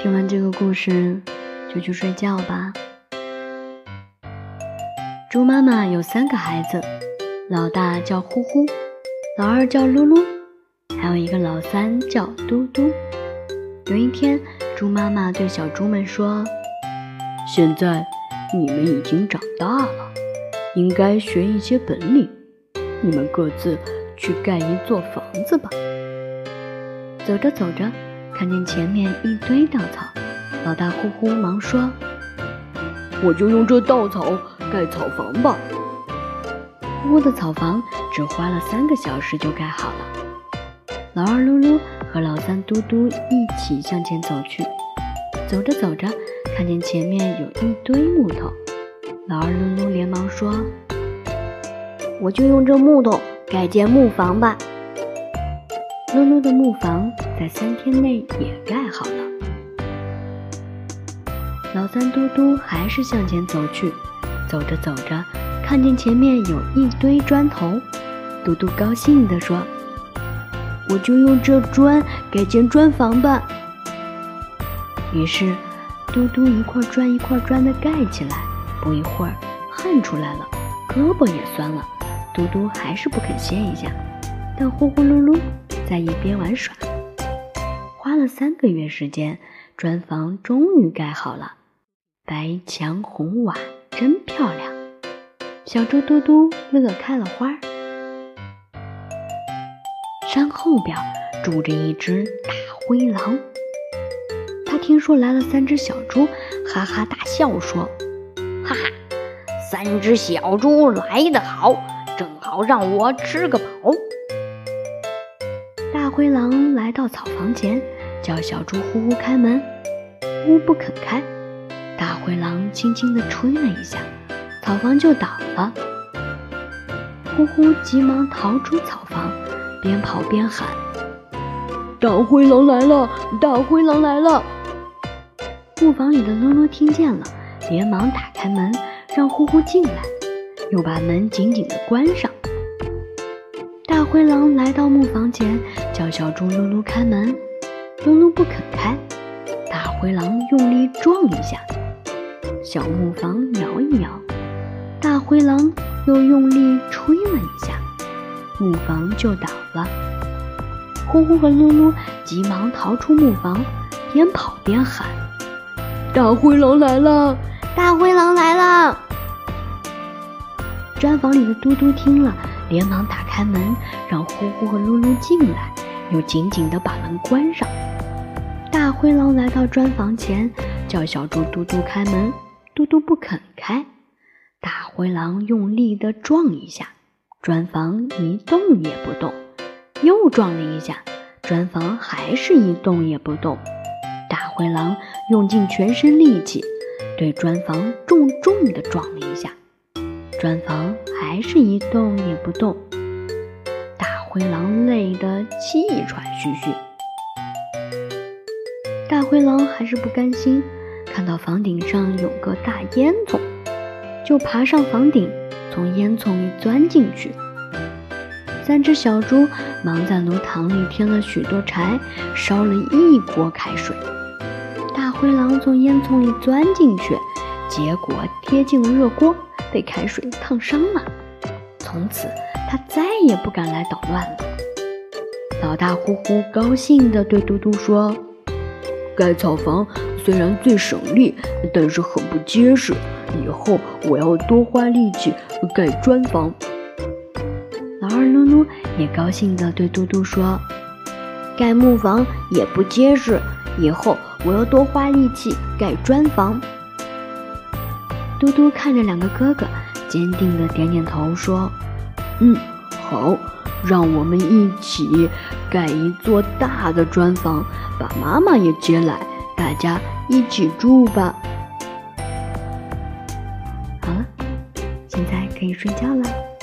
听完这个故事，就去睡觉吧。猪妈妈有三个孩子，老大叫呼呼，老二叫噜噜，还有一个老三叫嘟嘟。有一天，猪妈妈对小猪们说：“现在你们已经长大了，应该学一些本领。你们各自去盖一座房子吧。”走着走着，看见前面一堆稻草，老大呼呼忙说：“我就用这稻草。”盖草房吧，屋的草房只花了三个小时就盖好了。老二噜噜和老三嘟嘟一起向前走去，走着走着，看见前面有一堆木头。老二噜噜连忙说：“我就用这木头盖间木房吧。”噜噜的木房在三天内也盖好了。老三嘟嘟还是向前走去。走着走着，看见前面有一堆砖头，嘟嘟高兴地说：“我就用这砖盖间砖房吧。”于是，嘟嘟一块砖一块砖地盖起来。不一会儿，汗出来了，胳膊也酸了，嘟嘟还是不肯歇一下。但呼呼噜噜在一边玩耍。花了三个月时间，砖房终于盖好了，白墙红瓦。真漂亮，小猪嘟嘟乐开了花。山后边住着一只大灰狼，他听说来了三只小猪，哈哈大笑说：“哈哈，三只小猪来得好，正好让我吃个饱。”大灰狼来到草房前，叫小猪呼呼开门，呼不肯开。大灰狼轻轻地吹了一下，草房就倒了。呼呼急忙逃出草房，边跑边喊：“大灰狼来了！大灰狼来了！”木房里的噜噜听见了，连忙打开门，让呼呼进来，又把门紧紧地关上。大灰狼来到木房前，叫小猪噜噜开门，不肯开。大灰狼用力撞一下。小木房摇一摇，大灰狼又用力吹了一下，木房就倒了。呼呼和噜噜急忙逃出木房，边跑边喊：“大灰狼来了！大灰狼来了！”砖房里的嘟嘟听了，连忙打开门，让呼呼和噜噜进来，又紧紧地把门关上。大灰狼来到砖房前，叫小猪嘟嘟开门。嘟嘟不肯开，大灰狼用力地撞一下，砖房一动也不动；又撞了一下，砖房还是一动也不动。大灰狼用尽全身力气，对砖房重重地撞了一下，砖房还是一动也不动。大灰狼累得气喘吁吁，灰狼还是不甘心。看到房顶上有个大烟囱，就爬上房顶，从烟囱里钻进去。三只小猪忙在炉膛里添了许多柴，烧了一锅开水。大灰狼从烟囱里钻进去，结果贴近了热锅，被开水烫伤了。从此，他再也不敢来捣乱了。老大呼呼高兴地对嘟嘟说：“盖草房。”虽然最省力，但是很不结实。以后我要多花力气盖砖房。老二噜噜也高兴地对嘟嘟说：“盖木房也不结实，以后我要多花力气盖砖房。”嘟嘟看着两个哥哥，坚定地点点头说：“嗯，好，让我们一起盖一座大的砖房，把妈妈也接来。”大家一起住吧。好了，现在可以睡觉了。